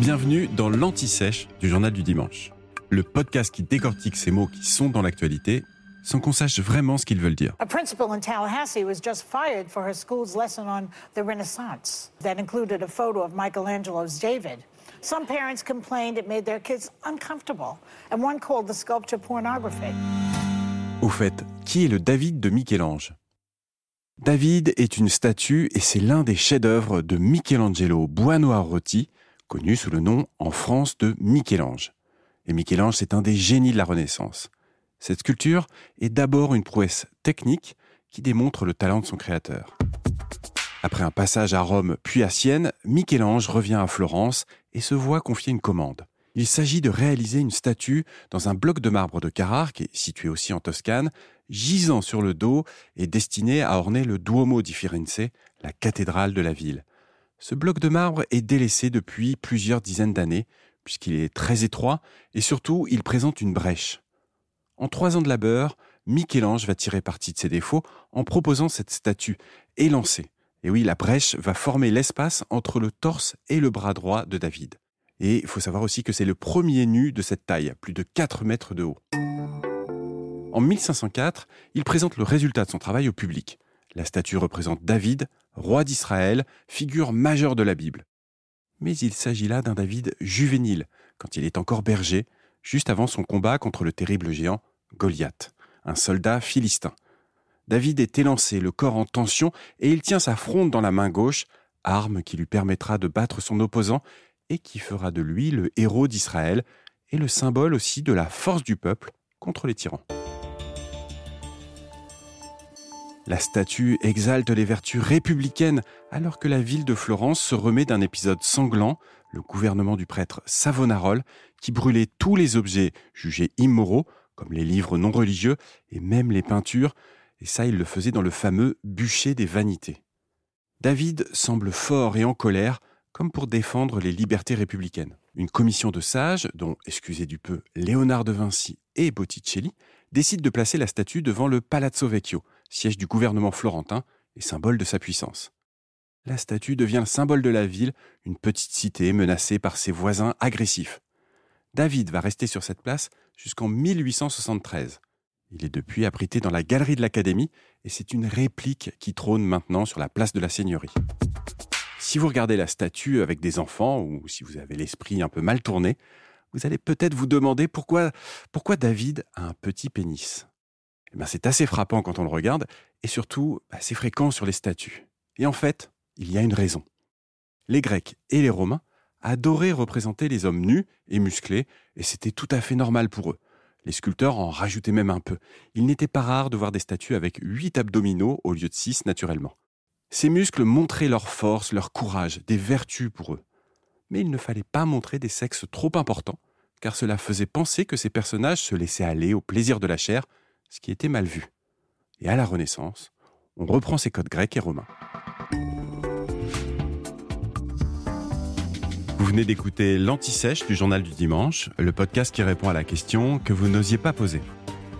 Bienvenue dans l'Anti-Sèche du Journal du Dimanche, le podcast qui décortique ces mots qui sont dans l'actualité sans qu'on sache vraiment ce qu'ils veulent dire. A principal in Tallahassee was just fired for her school's lesson on the Renaissance that included a photo of Michelangelo's David. Some parents complained it made their kids uncomfortable, and one called the sculpture pornography. Au fait, qui est le David de Michel-Ange? David est une statue et c'est l'un des chefs-d'œuvre de Michelangelo Buonarroti, connu sous le nom en France de Michel-Ange. Et Michel-Ange, c'est un des génies de la Renaissance. Cette sculpture est d'abord une prouesse technique qui démontre le talent de son créateur. Après un passage à Rome puis à Sienne, Michel-Ange revient à Florence et se voit confier une commande. Il s'agit de réaliser une statue dans un bloc de marbre de Carrare, qui est situé aussi en Toscane, gisant sur le dos et destiné à orner le Duomo di Firenze, la cathédrale de la ville. Ce bloc de marbre est délaissé depuis plusieurs dizaines d'années, puisqu'il est très étroit et surtout il présente une brèche. En trois ans de labeur, Michel-Ange va tirer parti de ses défauts en proposant cette statue élancée. Et oui, la brèche va former l'espace entre le torse et le bras droit de David. Et il faut savoir aussi que c'est le premier nu de cette taille, plus de 4 mètres de haut. En 1504, il présente le résultat de son travail au public. La statue représente David, roi d'Israël, figure majeure de la Bible. Mais il s'agit là d'un David juvénile, quand il est encore berger, juste avant son combat contre le terrible géant Goliath, un soldat philistin. David est élancé, le corps en tension, et il tient sa fronde dans la main gauche, arme qui lui permettra de battre son opposant et qui fera de lui le héros d'Israël et le symbole aussi de la force du peuple contre les tyrans. La statue exalte les vertus républicaines alors que la ville de Florence se remet d'un épisode sanglant, le gouvernement du prêtre Savonarole, qui brûlait tous les objets jugés immoraux, comme les livres non religieux et même les peintures, et ça il le faisait dans le fameux bûcher des vanités. David semble fort et en colère, comme pour défendre les libertés républicaines. Une commission de sages, dont, excusez du peu, Léonard de Vinci et Botticelli, décide de placer la statue devant le Palazzo Vecchio, siège du gouvernement florentin et symbole de sa puissance. La statue devient le symbole de la ville, une petite cité menacée par ses voisins agressifs. David va rester sur cette place jusqu'en 1873. Il est depuis abrité dans la galerie de l'Académie et c'est une réplique qui trône maintenant sur la place de la Seigneurie. Si vous regardez la statue avec des enfants ou si vous avez l'esprit un peu mal tourné, vous allez peut-être vous demander pourquoi, David a un petit pénis. Eh ben, c'est assez frappant quand on le regarde, et surtout assez fréquent sur les statues. Et en fait, il y a une raison. Les Grecs et les Romains adoraient représenter les hommes nus et musclés, et c'était tout à fait normal pour eux. Les sculpteurs en rajoutaient même un peu. Il n'était pas rare de voir des statues avec huit abdominaux au lieu de six naturellement. Ces muscles montraient leur force, leur courage, des vertus pour eux. Mais il ne fallait pas montrer des sexes trop importants, car cela faisait penser que ces personnages se laissaient aller au plaisir de la chair ce qui était mal vu. Et à la Renaissance, on reprend ces codes grecs et romains. Vous venez d'écouter l'Anti-Sèche du Journal du Dimanche, le podcast qui répond à la question que vous n'osiez pas poser.